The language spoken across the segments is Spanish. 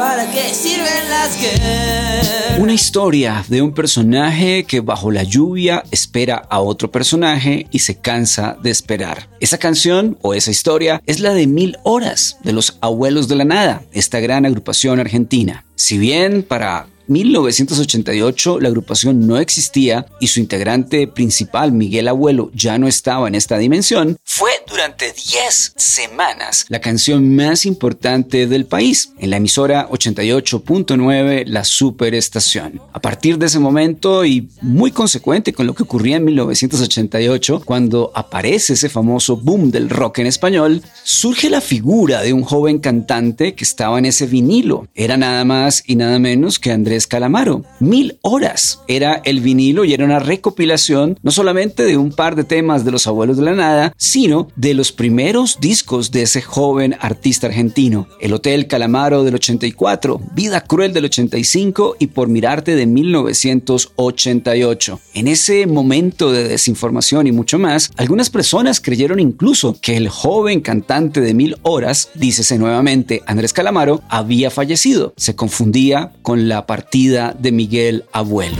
¿Para qué sirven las guerras? Una historia de un personaje que bajo la lluvia espera a otro personaje y se cansa de esperar. Esa canción o esa historia es la de Mil Horas de los Abuelos de la Nada, esta gran agrupación argentina. Si bien para 1988 la agrupación no existía y su integrante principal, Miguel Abuelo, ya no estaba en esta dimensión, fue durante 10 semanas la canción más importante del país, en la emisora 88.9 La Superestación. A partir de ese momento y muy consecuente con lo que ocurría en 1988, cuando aparece ese famoso boom del rock en español, surge la figura de un joven cantante que estaba en ese vinilo. Era nada más y nada menos que Andrés Calamaro. Mil horas era el vinilo y era una recopilación no solamente de un par de temas de los abuelos de la nada, sino de los primeros discos de ese joven artista argentino. El Hotel Calamaro del 84, Vida Cruel del 85 y Por Mirarte de 1988. En ese momento de desinformación y mucho más, algunas personas creyeron incluso que el joven cantante de Mil Horas, dícese nuevamente Andrés Calamaro, había fallecido. Se confundía con la partida de Miguel Abuelo.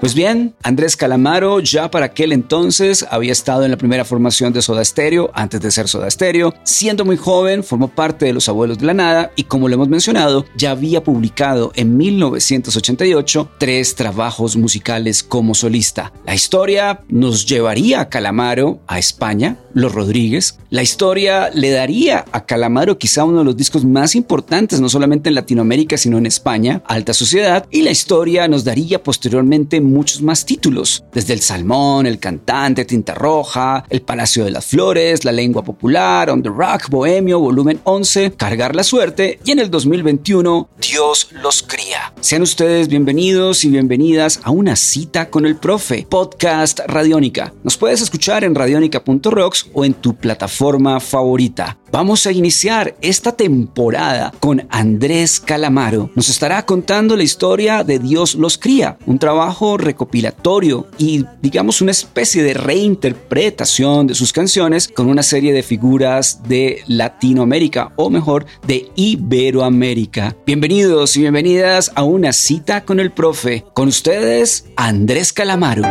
Pues bien, Andrés Calamaro ya para aquel entonces había estado en la primera formación de Soda Stereo, antes de ser Soda Stereo. Siendo muy joven, formó parte de Los Abuelos de la Nada y como lo hemos mencionado, ya había publicado en 1988 tres trabajos musicales como solista. La historia nos llevaría a Calamaro a España, Los Rodríguez. La historia le daría a Calamaro quizá uno de los discos más importantes, no solamente en Latinoamérica, sino en España, Alta Sociedad. Y la historia nos daría posteriormente muchos más títulos, desde El Salmón, El Cantante, Tinta Roja, El Palacio de las Flores, La Lengua Popular, On the Rock, Bohemio, volumen 11, Cargar la Suerte y en el 2021, Dios los cría. Sean ustedes bienvenidos y bienvenidas a una cita con el profe, podcast Radiónica. Nos puedes escuchar en radionica.rocks o en tu plataforma favorita. Vamos a iniciar esta temporada con Andrés Calamaro. Nos estará contando la historia de Dios los cría, un trabajo recopilatorio y digamos una especie de reinterpretación de sus canciones con una serie de figuras de Latinoamérica o mejor de Iberoamérica. Bienvenidos y bienvenidas a una cita con el profe. Con ustedes, Andrés Calamaro.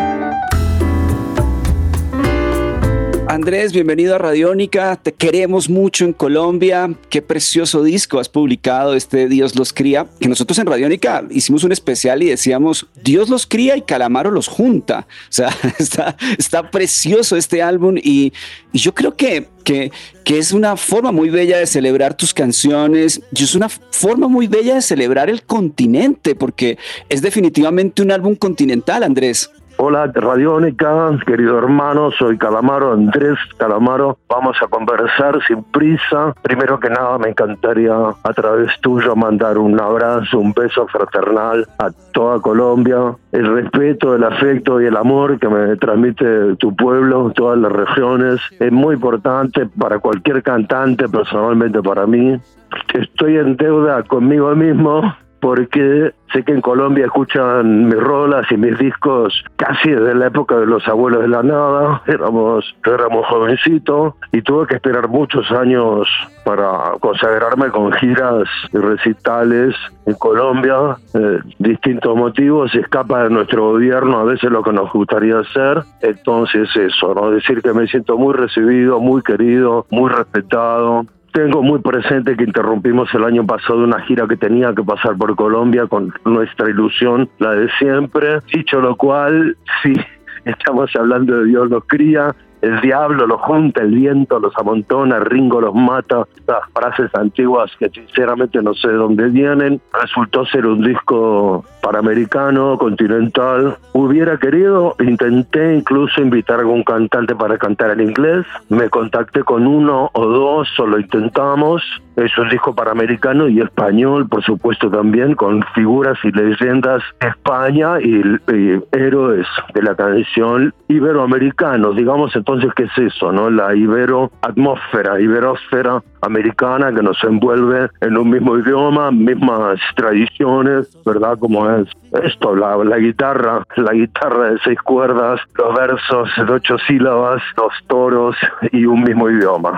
Andrés, bienvenido a Radiónica. Te queremos mucho en Colombia. Qué precioso disco has publicado, este Dios los cría. Que nosotros en Radiónica hicimos un especial y decíamos Dios los cría y Calamaro los junta. O sea, está, precioso este álbum y, y yo creo que, que, que es una forma muy bella de celebrar tus canciones. Y es una forma muy bella de celebrar el continente, porque es definitivamente un álbum continental, Andrés. Hola Radiónica, querido hermano, soy Calamaro, Andrés Calamaro. Vamos a conversar sin prisa. Primero que nada, me encantaría a través tuyo mandar un abrazo, un beso fraternal a toda Colombia. El respeto, el afecto y el amor que me transmite tu pueblo, todas las regiones, es muy importante para cualquier cantante, personalmente para mí. Estoy en deuda conmigo mismo porque sé que en Colombia escuchan mis rolas y mis discos casi desde la época de los abuelos de la nada, éramos, éramos jovencitos y tuve que esperar muchos años para consagrarme con giras y recitales en Colombia, eh, distintos motivos, se escapa de nuestro gobierno a veces lo que nos gustaría hacer, entonces eso, ¿no? decir que me siento muy recibido, muy querido, muy respetado, tengo muy presente que interrumpimos el año pasado una gira que tenía que pasar por Colombia con nuestra ilusión, la de siempre. Dicho lo cual, sí, estamos hablando de Dios nos cría, el diablo los junta, el viento los amontona, Ringo los mata, estas frases antiguas que sinceramente no sé de dónde vienen. Resultó ser un disco panamericano, continental. Hubiera querido, intenté incluso invitar a algún cantante para cantar en inglés. Me contacté con uno o dos, solo intentamos. Es un disco panamericano y español, por supuesto también, con figuras y leyendas de España y, héroes de la canción iberoamericanos. Digamos entonces, ¿qué es eso? no La ibero atmósfera, iberosfera americana que nos envuelve en un mismo idioma, mismas tradiciones, ¿verdad? Como es esto, la, la guitarra, la guitarra de seis cuerdas, los versos de ocho sílabas, los toros y un mismo idioma.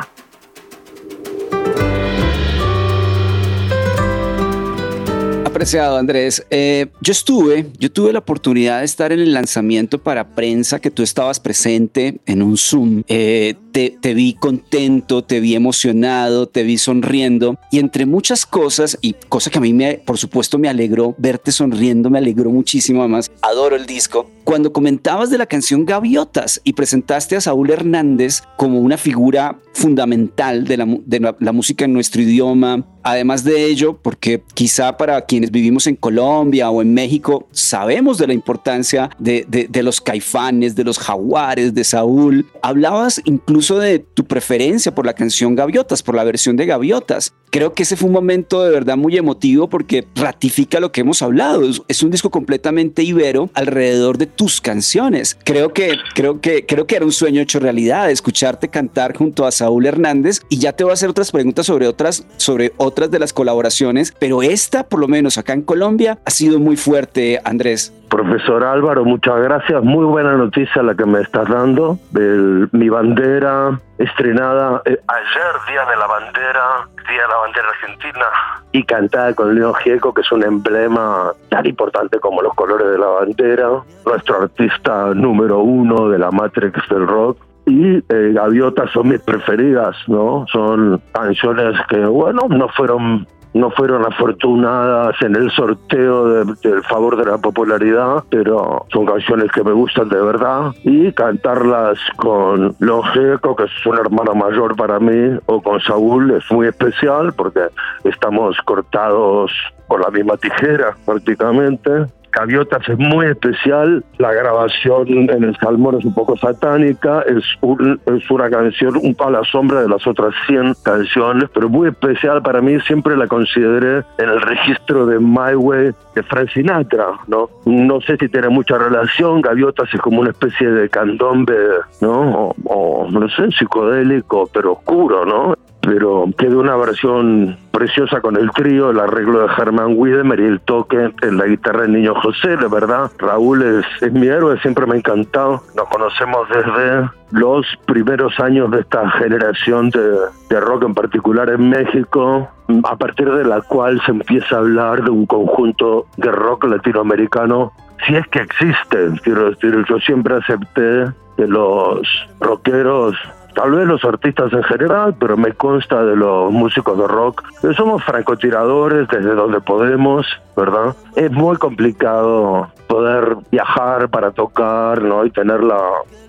Apreciado Andrés, eh, yo estuve, yo tuve la oportunidad de estar en el lanzamiento para prensa que tú estabas presente en un Zoom. Eh, te, te, vi contento, te vi emocionado, te vi sonriendo y entre muchas cosas y cosas que a mí me, por supuesto me alegró verte sonriendo, me alegró muchísimo además, adoro el disco. Cuando comentabas de la canción Gaviotas y presentaste a Saúl Hernández como una figura fundamental de la, de la, la música en nuestro idioma, Además de ello, porque quizá para quienes vivimos en Colombia o en México sabemos de la importancia de, de, de, los caifanes, de los jaguares, de Saúl. Hablabas incluso de tu preferencia por la canción Gaviotas, por la versión de Gaviotas. Creo que ese fue un momento de verdad muy emotivo porque ratifica lo que hemos hablado. Es un disco completamente ibero alrededor de tus canciones. Creo que, creo que, creo que era un sueño hecho realidad escucharte cantar junto a Saúl Hernández y ya te voy a hacer otras preguntas sobre otras, sobre otras de las colaboraciones, pero esta, por lo menos acá en Colombia, ha sido muy fuerte, Andrés. Profesor Álvaro, muchas gracias. Muy buena noticia la que me estás dando. El, mi bandera estrenada eh, ayer, Día de la Bandera, Día de la Bandera Argentina, y cantada con Leo Gieco, que es un emblema tan importante como los colores de la bandera. Nuestro artista número uno de la Matrix del rock y eh, Gaviotas son mis preferidas, ¿no? Son canciones que, bueno, no fueron no fueron afortunadas en el sorteo del de, favor de la popularidad, pero son canciones que me gustan de verdad. Y cantarlas con Longeco, que es un hermano mayor para mí, o con Saúl, es muy especial porque estamos cortados por la misma tijera prácticamente. Gaviotas es muy especial, la grabación en el Salmón es un poco satánica, es, un, es una canción un a la sombra de las otras 100 canciones, pero muy especial para mí, siempre la consideré en el registro de My Way de Frank Sinatra, ¿no? No sé si tiene mucha relación, Gaviotas es como una especie de candombe, ¿no? O, o no sé, psicodélico, pero oscuro, ¿no? Pero quedó una versión preciosa con el trío, el arreglo de Germán Wiedemer y el toque en la guitarra del niño José, de verdad. Raúl es, es mi héroe, siempre me ha encantado. Nos conocemos desde los primeros años de esta generación de, de rock, en particular en México, a partir de la cual se empieza a hablar de un conjunto de rock latinoamericano, si es que existe. Quiero decir, yo siempre acepté que los rockeros tal vez los artistas en general, pero me consta de los músicos de rock, que somos francotiradores desde donde podemos, ¿verdad? Es muy complicado poder viajar para tocar, ¿no? Y tener la,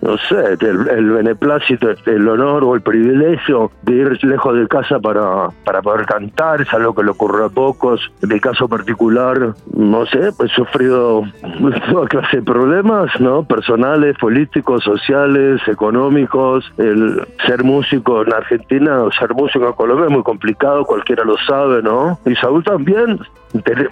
no sé, el, el beneplácito, el honor o el privilegio de ir lejos de casa para, para poder cantar, es algo que le ocurre a pocos. En mi caso particular, no sé, pues he sufrido toda clase de problemas, ¿no? Personales, políticos, sociales, económicos. El ser músico en Argentina o ser músico en Colombia es muy complicado, cualquiera lo sabe, ¿no? Y Saúl también,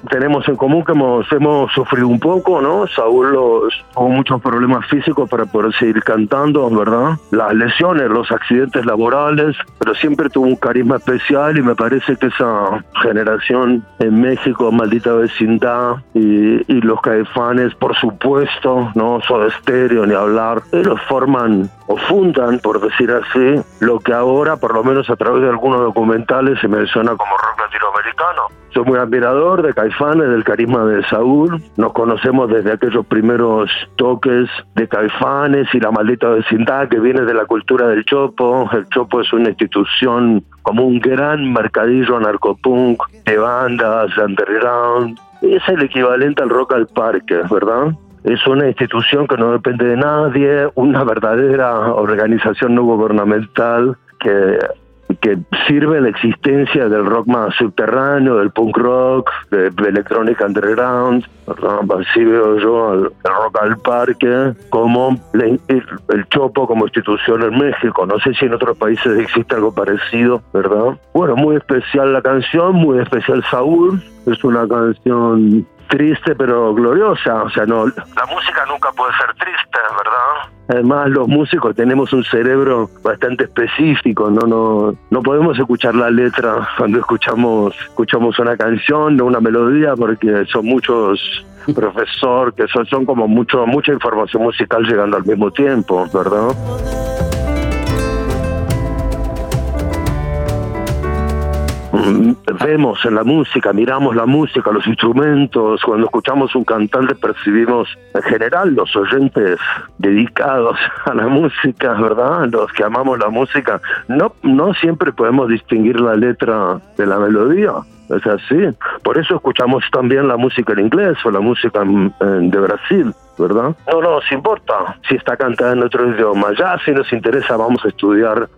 tenemos en común que hemos, hemos sufrido un poco, ¿no? Saúl los, tuvo muchos problemas físicos para poder seguir cantando, ¿verdad? Las lesiones, los accidentes laborales, pero siempre tuvo un carisma especial y me parece que esa generación en México, maldita vecindad y, y los caifanes, por supuesto, ¿no? Soda Estéreo, ni hablar, ellos forman o fundan, por decir así, lo que ahora, por lo menos a través de algunos documentales, se menciona como rock latinoamericano. Soy muy admirador de Caifanes, del carisma de Saúl. Nos conocemos desde aquellos primeros toques de Caifanes y la maldita vecindad que viene de la cultura del Chopo. El Chopo es una institución como un gran mercadillo narcopunk de bandas, underground. Es el equivalente al rock al parque, ¿verdad? es una institución que no depende de nadie, una verdadera organización no gubernamental que que sirve la existencia del rock más subterráneo, del punk rock, de, electrónica underground, así veo yo el, rock al parque, como el, Chopo como institución en México. No sé si en otros países existe algo parecido, ¿verdad? Bueno, muy especial la canción, muy especial Saúl. Es una canción triste pero gloriosa, o sea, no, la música nunca puede ser triste, ¿verdad? Además, los músicos tenemos un cerebro bastante específico, no no no podemos escuchar la letra cuando escuchamos escuchamos una canción o una melodía porque son muchos profesor que son son como mucho mucha información musical llegando al mismo tiempo, ¿verdad? Vemos en la música, miramos la música, los instrumentos, cuando escuchamos un cantante percibimos en general los oyentes dedicados a la música, ¿verdad? Los que amamos la música, no, no siempre podemos distinguir la letra de la melodía. Es así. Por eso escuchamos también la música en inglés o la música de Brasil. ¿verdad? No nos importa si está cantada en otro idioma. Ya si nos interesa vamos a estudiar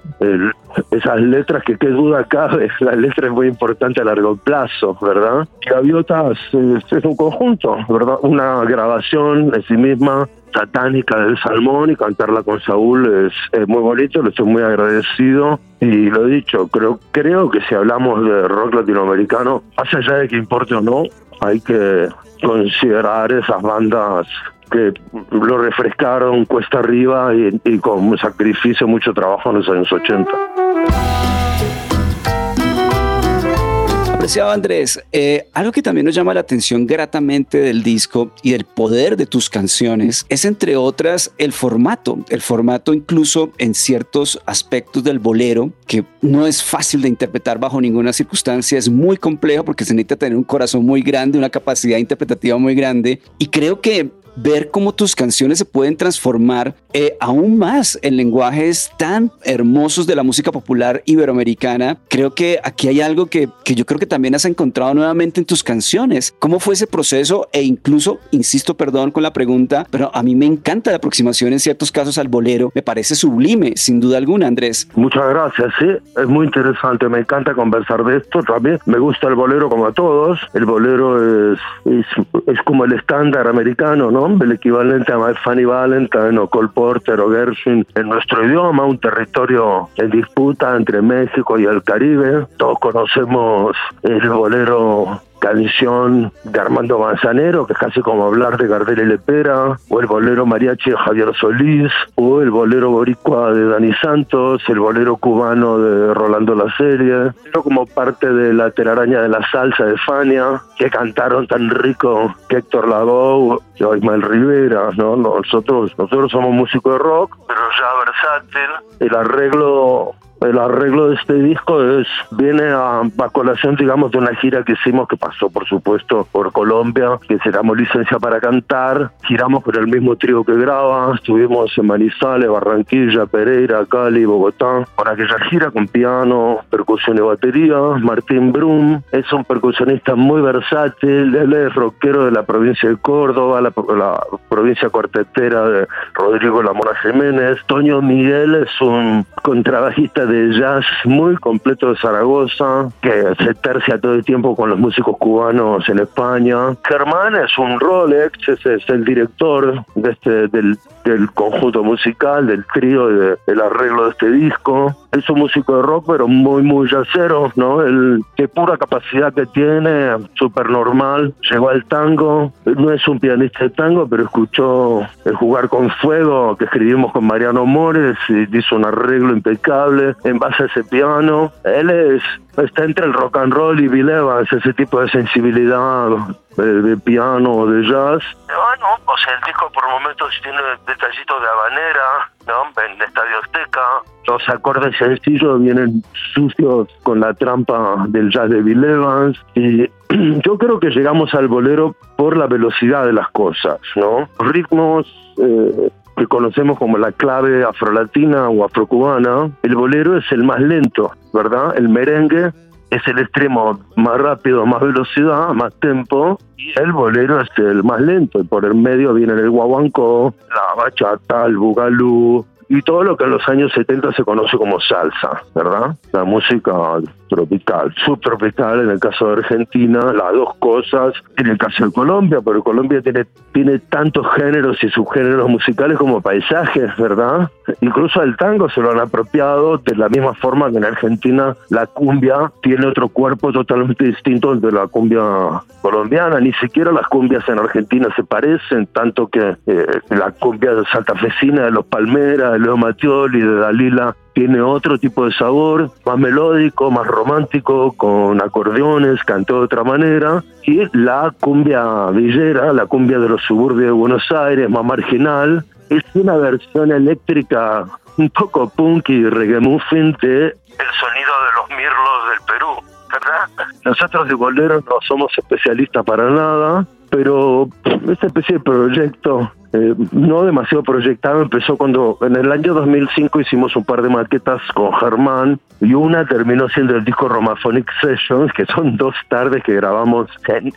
esas letras que qué duda cabe. La letra es muy importante a largo plazo, ¿verdad? Gaviotas es, es un conjunto, ¿verdad? Una grabación en sí misma satánica del salmón y cantarla con Saúl es, muy bonito, le estoy muy agradecido y lo he dicho, creo, creo que si hablamos de rock latinoamericano, más allá de que importe o no, hay que considerar esas bandas que lo refrescaron cuesta arriba y, y con sacrificio, mucho trabajo en los años 80. Apreciado Andrés, eh, algo que también nos llama la atención gratamente del disco y del poder de tus canciones es entre otras el formato, el formato incluso en ciertos aspectos del bolero que no es fácil de interpretar bajo ninguna circunstancia, es muy complejo porque se necesita tener un corazón muy grande, una capacidad interpretativa muy grande y creo que ver cómo tus canciones se pueden transformar eh, aún más en lenguajes tan hermosos de la música popular iberoamericana. Creo que aquí hay algo que, que yo creo que también has encontrado nuevamente en tus canciones. ¿Cómo fue ese proceso? E incluso, insisto, perdón con la pregunta, pero a mí me encanta la aproximación en ciertos casos al bolero. Me parece sublime, sin duda alguna, Andrés. Muchas gracias, sí, es muy interesante. Me encanta conversar de esto también. Me gusta el bolero como a todos. El bolero es, es, es como el estándar americano, ¿no? El equivalente a My Funny Valentine o Cole Porter o Gershwin en nuestro idioma, un territorio en disputa entre México y el Caribe. Todos conocemos el bolero canción de Armando Manzanero, que es casi como hablar de Gardel y Lepera, o el bolero mariachi de Javier Solís, o el bolero boricua de Dani Santos, el bolero cubano de Rolando La Serie, pero como parte de la telaraña de la salsa de Fania, que cantaron tan rico que Héctor Lavoe y Ismael Rivera, ¿no? Nosotros, nosotros somos músicos de rock, pero ya versátil, el arreglo el arreglo de este disco es viene a, colación, digamos, de una gira que hicimos que pasó, por supuesto, por Colombia, que llamó Licencia para Cantar. Giramos con el mismo trío que graba, estuvimos en Manizales, Barranquilla, Pereira, Cali, Bogotá, con aquella gira con piano, percusión y batería. Martín Brum es un percusionista muy versátil, él es rockero de la provincia de Córdoba, la, provincia cuartetera de Rodrigo Lamora Jiménez. Toño Miguel es un contrabajista de jazz muy completo de Zaragoza, que se tercia todo el tiempo con los músicos cubanos en España. Germán es un Rolex, ese es el director de este, del, conjunto musical, del trío, del arreglo de este disco. Es un músico de rock, pero muy, muy jazzero, ¿no? El, qué pura capacidad que tiene, súper normal. Llegó al tango, no es un pianista de tango, pero escuchó el Jugar con Fuego, que escribimos con Mariano Mores, y hizo un arreglo impecable en base a ese piano. Él es está entre el rock and roll y Bill Evans, ese tipo de sensibilidad de, piano o de jazz. Bueno, o sea, el disco por momentos tiene detallitos de habanera, ¿no? En Estadio Azteca. Los acordes sencillos vienen sucios con la trampa del jazz de Bill Evans. Y yo creo que llegamos al bolero por la velocidad de las cosas, ¿no? Ritmos eh, que conocemos como la clave afrolatina o afrocubana, el bolero es el más lento, ¿verdad? El merengue es el extremo más rápido, más velocidad, más tempo, y el bolero es el más lento, y por el medio viene el guaguancó, la bachata, el bugalú, y todo lo que en los años 70 se conoce como salsa, ¿verdad? La música tropical, subtropical en el caso de Argentina, las dos cosas en el caso de Colombia, pero Colombia tiene, tiene tantos géneros y subgéneros musicales como paisajes, ¿verdad? Incluso el tango se lo han apropiado de la misma forma que en Argentina la cumbia tiene otro cuerpo totalmente distinto de la cumbia colombiana, ni siquiera las cumbias en Argentina se parecen, tanto que eh, la cumbia santafesina de los Palmeras, Leo Mattioli, de Dalila, tiene otro tipo de sabor, más melódico, más romántico, con acordeones, cantó de otra manera. Y la cumbia villera, la cumbia de los suburbios de Buenos Aires, más marginal, es una versión eléctrica un poco punk y reggae muffin de el sonido de los mirlos del Perú. ¿verdad? Nosotros de bolero no somos especialistas para nada, pero esta especie de proyecto eh, no demasiado proyectado, empezó cuando en el año 2005 hicimos un par de maquetas con Germán y una terminó siendo el disco Romaphonic Sessions, que son dos tardes que grabamos.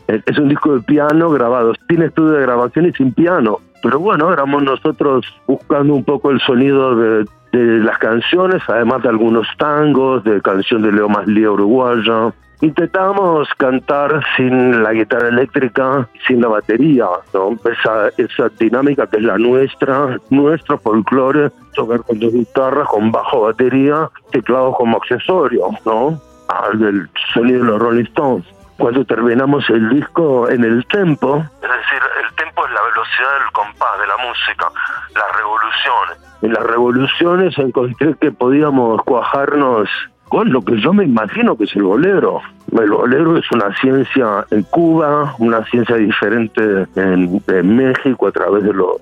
Es un disco de piano grabado sin estudio de grabación y sin piano. Pero bueno, éramos nosotros buscando un poco el sonido de, de las canciones, además de algunos tangos, de canción de Leo Maslía uruguaya, Intentamos cantar sin la guitarra eléctrica, sin la batería, ¿no? Esa, esa dinámica que es la nuestra, nuestro folclore, tocar con dos guitarras, con bajo batería, teclado como accesorio, ¿no? Al del sonido de los Rolling Stones. Cuando terminamos el disco en el tempo, es decir, el tempo es la velocidad del compás de la música, las revoluciones. En las revoluciones encontré que podíamos cuajarnos con lo que yo me imagino que es el bolero. El bolero es una ciencia en Cuba, una ciencia diferente en, México a través de los,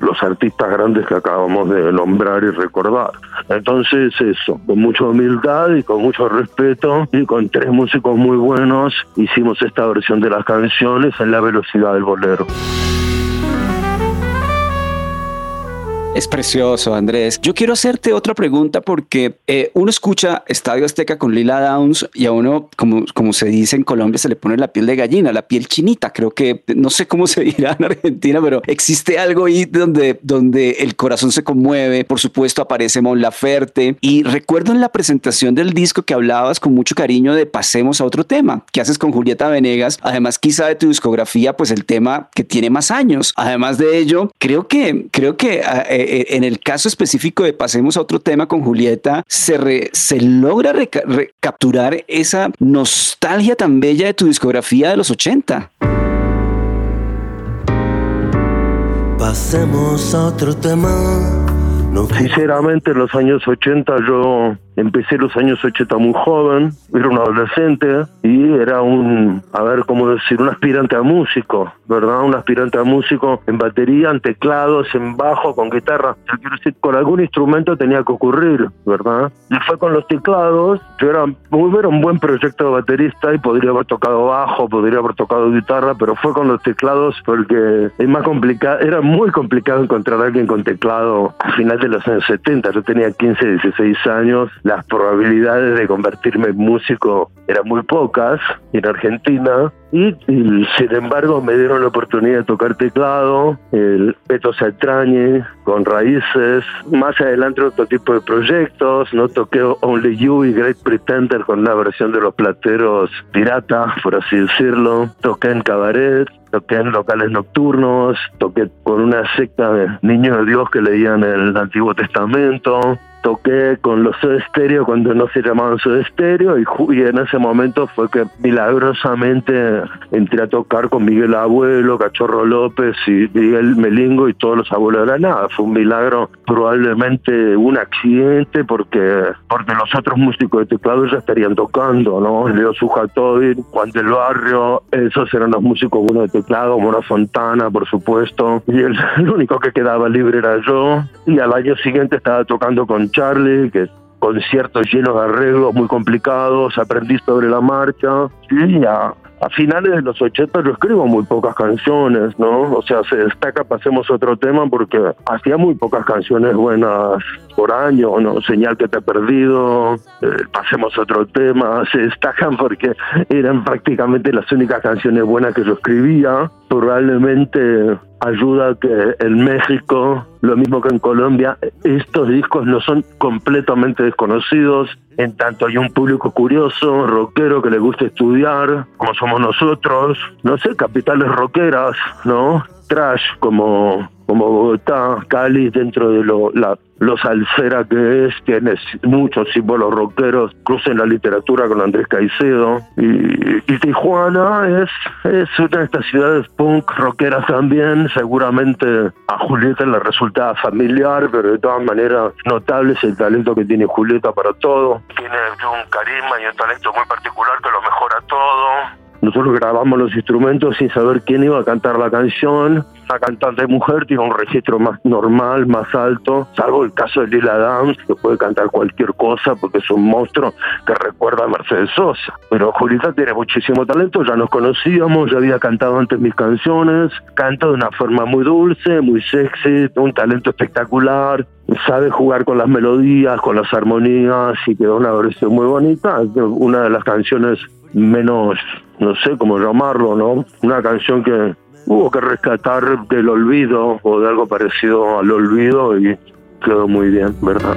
los artistas grandes que acabamos de nombrar y recordar. Entonces eso, con mucha humildad y con mucho respeto y con tres músicos muy buenos hicimos esta versión de las canciones en la velocidad del bolero. Es precioso, Andrés. Yo quiero hacerte otra pregunta porque eh, uno escucha Estadio Azteca con Lila Downs y a uno, como, como se dice en Colombia, se le pone la piel de gallina, la piel chinita. Creo que no sé cómo se dirá en Argentina, pero existe algo ahí donde, donde el corazón se conmueve. Por supuesto, aparece Mon Laferte. Y recuerdo en la presentación del disco que hablabas con mucho cariño de Pasemos a otro tema, que haces con Julieta Venegas. Además, quizá de tu discografía, pues el tema que tiene más años. Además de ello, creo que, creo que eh, eh, en el caso específico de pasemos a otro tema con Julieta, se, se logra recapturar esa nostalgia tan bella de tu discografía de los 80. Pasemos a otro tema. Sinceramente, en los años 80 yo Empecé los años 80 muy joven, era un adolescente y era un, a ver, cómo decir, un aspirante a músico, ¿verdad? Un aspirante a músico en batería, en teclados, en bajo, con guitarra. Quiero decir, con algún instrumento tenía que ocurrir, ¿verdad? Y fue con los teclados, yo era, era un buen proyecto de baterista y podría haber tocado bajo, podría haber tocado guitarra, pero fue con los teclados porque es más complicado, era muy complicado encontrar a alguien con teclado a final de los años 70. Yo tenía 15, 16 años las probabilidades de convertirme en músico eran muy pocas en Argentina y, sin embargo me dieron la oportunidad de tocar teclado, el Beto Satrañe con raíces, más adelante otro tipo de proyectos, no toqué Only You y Great Pretender con una versión de los plateros pirata, por así decirlo, toqué en cabaret, toqué en locales nocturnos, toqué con una secta de niños de Dios que leían el Antiguo Testamento, toqué con los Soda Stereo cuando no se llamaban Soda Stereo y, y, en ese momento fue que milagrosamente entré a tocar con Miguel Abuelo, Cachorro López y Miguel Melingo y todos los abuelos de la nada. Fue un milagro, probablemente un accidente porque porque los otros músicos de teclado ya estarían tocando, ¿no? Leo Sujatovic, Juan del Barrio, esos eran los músicos buenos de teclado, Mona Fontana, por supuesto, y el, el único que quedaba libre era yo. Y al año siguiente estaba tocando con Charlie, que conciertos llenos de arreglos muy complicados, aprendí sobre la marcha y ya a finales de los 80 yo escribo muy pocas canciones, ¿no? O sea, se destaca, pasemos otro tema, porque hacía muy pocas canciones buenas por año, ¿no? Señal que te he perdido, eh, pasemos otro tema, se destacan porque eran prácticamente las únicas canciones buenas que yo escribía. Probablemente ayuda que en México, lo mismo que en Colombia, estos discos no son completamente desconocidos, en tanto hay un público curioso, rockero que le gusta estudiar, como somos nosotros, no sé, capitales rockeras, ¿no? Trash como como Bogotá, Cali, dentro de lo, la, los salsera que es, tiene muchos símbolos rockeros, crucen la literatura con Andrés Caicedo. Y, Tijuana es, es una de estas ciudades punk rockeras también, seguramente a Julieta le resulta familiar, pero de todas maneras notable es el talento que tiene Julieta para todo. Tiene un carisma y un talento muy particular que lo mejora todo nosotros grabamos los instrumentos sin saber quién iba a cantar la canción. La cantante mujer tiene un registro más normal, más alto, salvo el caso de Lila Downs, que puede cantar cualquier cosa porque es un monstruo que recuerda a Mercedes Sosa. Pero Julita tiene muchísimo talento, ya nos conocíamos, ya había cantado antes mis canciones, canta de una forma muy dulce, muy sexy, un talento espectacular, sabe jugar con las melodías, con las armonías y quedó una versión muy bonita. Una de las canciones menos, no sé cómo llamarlo, ¿no? Una canción que hubo que rescatar del olvido o de algo parecido al olvido y quedó muy bien, ¿verdad?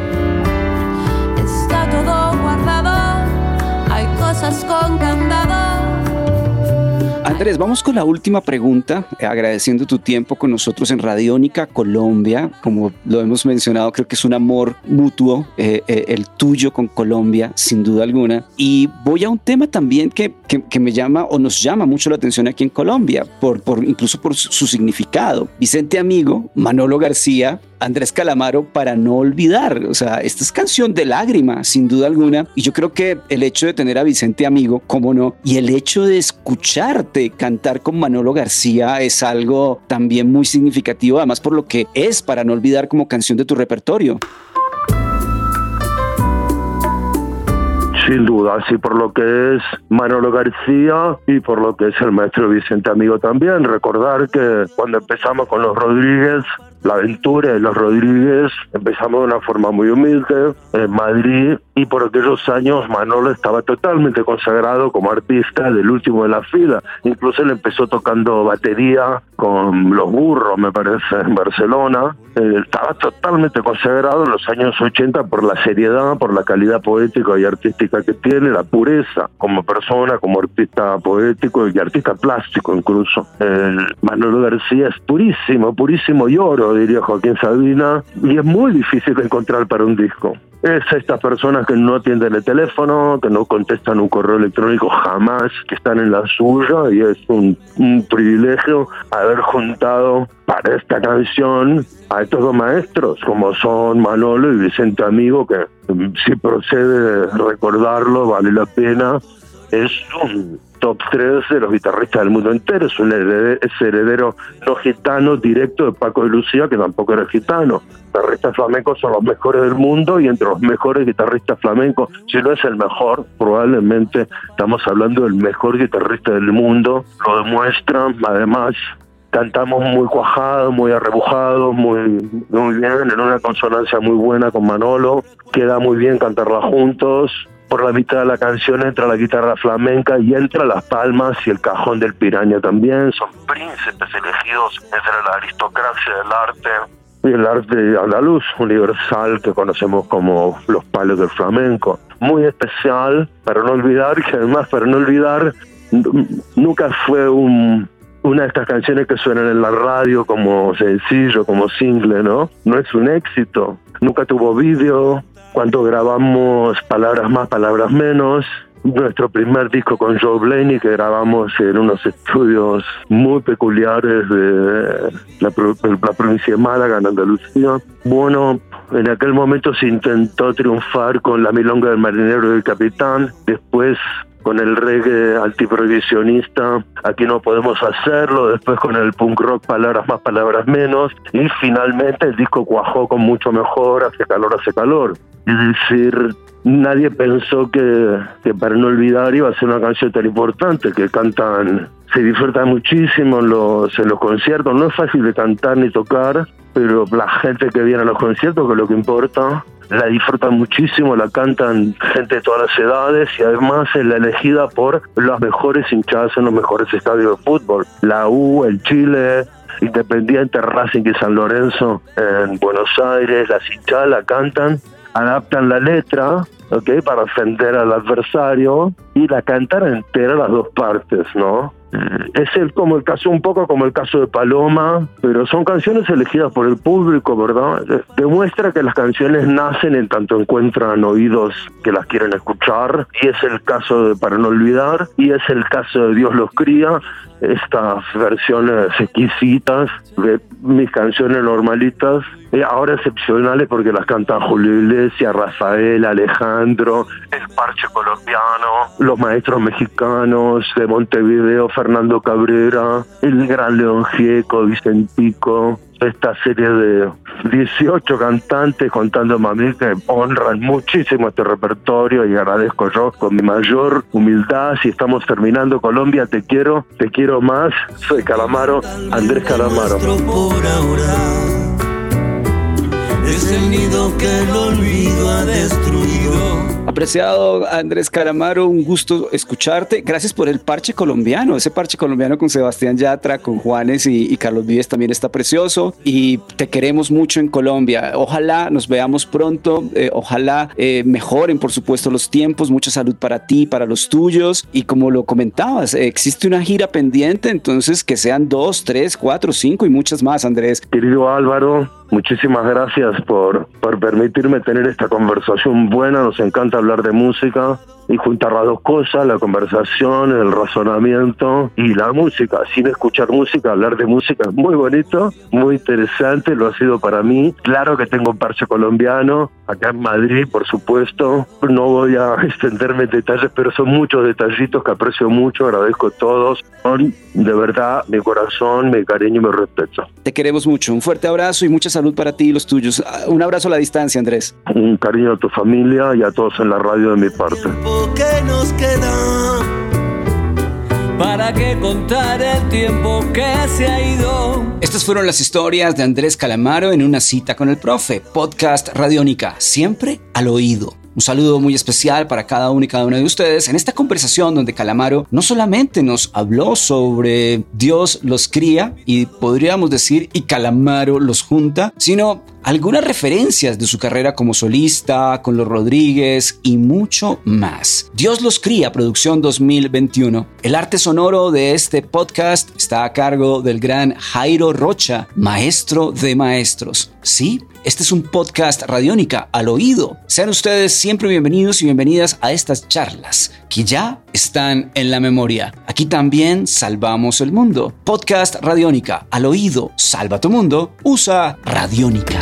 Está todo guardado, hay cosas con Andrés, vamos con la última pregunta, eh, agradeciendo tu tiempo con nosotros en Radiónica Colombia. Como lo hemos mencionado, creo que es un amor mutuo, eh, eh, el tuyo con Colombia, sin duda alguna. Y voy a un tema también que, que, me llama o nos llama mucho la atención aquí en Colombia, por, por, incluso por su significado. Vicente Amigo, Manolo García, Andrés Calamaro para no olvidar. O sea, esta es canción de lágrima, sin duda alguna. Y yo creo que el hecho de tener a Vicente amigo, cómo no, y el hecho de escucharte cantar con Manolo García es algo también muy significativo, además por lo que es para no olvidar como canción de tu repertorio. Sin duda, sí, por lo que es Manolo García y por lo que es el maestro Vicente Amigo también. Recordar que cuando empezamos con los Rodríguez, la aventura de los Rodríguez. Empezamos de una forma muy humilde en Madrid y por aquellos años Manolo estaba totalmente consagrado como artista del último de la fila. Incluso él empezó tocando batería con Los Burros, me parece, en Barcelona. Estaba totalmente consagrado en los años 80 por la seriedad, por la calidad poética y artística que tiene, la pureza como persona, como artista poético y artista plástico incluso. Manolo García es purísimo, purísimo y oro diría Joaquín Sabina, y es muy difícil de encontrar para un disco. Es estas personas que no atienden el teléfono, que no contestan un correo electrónico jamás, que están en la suya, y es un, privilegio haber juntado para esta canción a estos dos maestros, como son Manolo y Vicente Amigo, que mm, si procede recordarlo, vale la pena. Es un top 3 de los guitarristas del mundo entero. Es un heredero, no gitano directo de Paco de Lucía, que tampoco era gitano. Guitarristas flamencos son los mejores del mundo y entre los mejores guitarristas flamencos, si no es el mejor, probablemente estamos hablando del mejor guitarrista del mundo. Lo demuestran, además, cantamos muy cuajados, muy arrebujados, muy, muy bien, en una consonancia muy buena con Manolo. Queda muy bien cantarla juntos por la mitad de la canción entra la guitarra flamenca y entra las palmas y el cajón del piraña también. Son príncipes elegidos entre la aristocracia del arte y el arte andaluz, universal, que conocemos como los palos del flamenco. Muy especial, para no olvidar, que además, para no olvidar, nunca fue un, una de estas canciones que suenan en la radio como sencillo, como single, ¿no? No es un éxito. Nunca tuvo vídeo, cuando grabamos Palabras Más, Palabras Menos, nuestro primer disco con Joe Blaney que grabamos en unos estudios muy peculiares de la, provincia de Málaga, en Andalucía. Bueno, en aquel momento se intentó triunfar con La Milonga del Marinero y del Capitán. Después con el reggae antiprohibicionista, aquí no podemos hacerlo, después con el punk rock palabras más, palabras menos, y finalmente el disco cuajó con mucho mejor, hace calor, hace calor. Es decir, nadie pensó que, que para no olvidar iba a ser una canción tan importante, que cantan se disfruta muchísimo en los, en los conciertos. No es fácil de cantar ni tocar, pero la gente que viene a los conciertos, que es lo que importa, la disfrutan muchísimo, la cantan gente de todas las edades y además es la elegida por las mejores hinchadas en los mejores estadios de fútbol. La U, el Chile, Independiente, Racing y San Lorenzo en Buenos Aires, las hinchadas la cantan, adaptan la letra ¿ok? para ofender al adversario y la cantan entera las dos partes, ¿no? Es el, como el caso, un poco como el caso de Paloma, pero son canciones elegidas por el público, ¿verdad? Demuestra que las canciones nacen en tanto encuentran oídos que las quieren escuchar, y es el caso de Para no olvidar, y es el caso de Dios los cría, estas versiones exquisitas de mis canciones normalitas, eh, ahora excepcionales porque las cantan Julio Iglesias, Rafael, Alejandro, el Parche Colombiano, los maestros mexicanos de Montevideo, Fernando Cabrera, el gran León Gieco, Vicentico, esta serie de 18 cantantes contando mami que honran muchísimo este repertorio y agradezco yo con mi mayor humildad. Si estamos terminando Colombia, te quiero, te quiero más. Soy Calamaro, Andrés Calamaro. Apreciado Andrés Calamaro, un gusto escucharte. Gracias por el parche colombiano. Ese parche colombiano con Sebastián Yatra, con Juanes y, Carlos Vives también está precioso. Y te queremos mucho en Colombia. Ojalá nos veamos pronto. Eh, ojalá eh, mejoren, por supuesto, los tiempos. Mucha salud para ti, para los tuyos. Y como lo comentabas, eh, existe una gira pendiente. Entonces, que sean dos, tres, cuatro, cinco y muchas más, Andrés. Querido Álvaro, Muchísimas gracias por, por permitirme tener esta conversación buena. Nos encanta hablar de música y juntar las dos cosas, la conversación, el razonamiento y la música. Sin escuchar música, hablar de música es muy bonito, muy interesante, lo ha sido para mí. Claro que tengo un parche colombiano, acá en Madrid, por supuesto. No voy a extenderme en detalles, pero son muchos detallitos que aprecio mucho, agradezco todos. Son de verdad mi corazón, mi cariño y mi respeto. Te queremos mucho. Un fuerte abrazo y mucha salud para ti y los tuyos. Un abrazo a la distancia, Andrés. Un cariño a tu familia y a todos en la radio de mi parte que nos queda. ¿Para qué contar el tiempo que se ha ido? Estas fueron las historias de Andrés Calamaro en una cita con el profe, podcast Radiónica, siempre al oído. Un saludo muy especial para cada uno y cada una de ustedes en esta conversación donde Calamaro no solamente nos habló sobre Dios los cría y podríamos decir y Calamaro los junta, sino algunas referencias de su carrera como solista, con los Rodríguez y mucho más. Dios los cría, producción 2021. El arte sonoro de este podcast está a cargo del gran Jairo Rocha, maestro de maestros. Sí, este es un podcast radiónica al oído. Sean ustedes siempre bienvenidos y bienvenidas a estas charlas que ya están en la memoria. Aquí también salvamos el mundo. Podcast radiónica al oído. Salva tu mundo. Usa radiónica.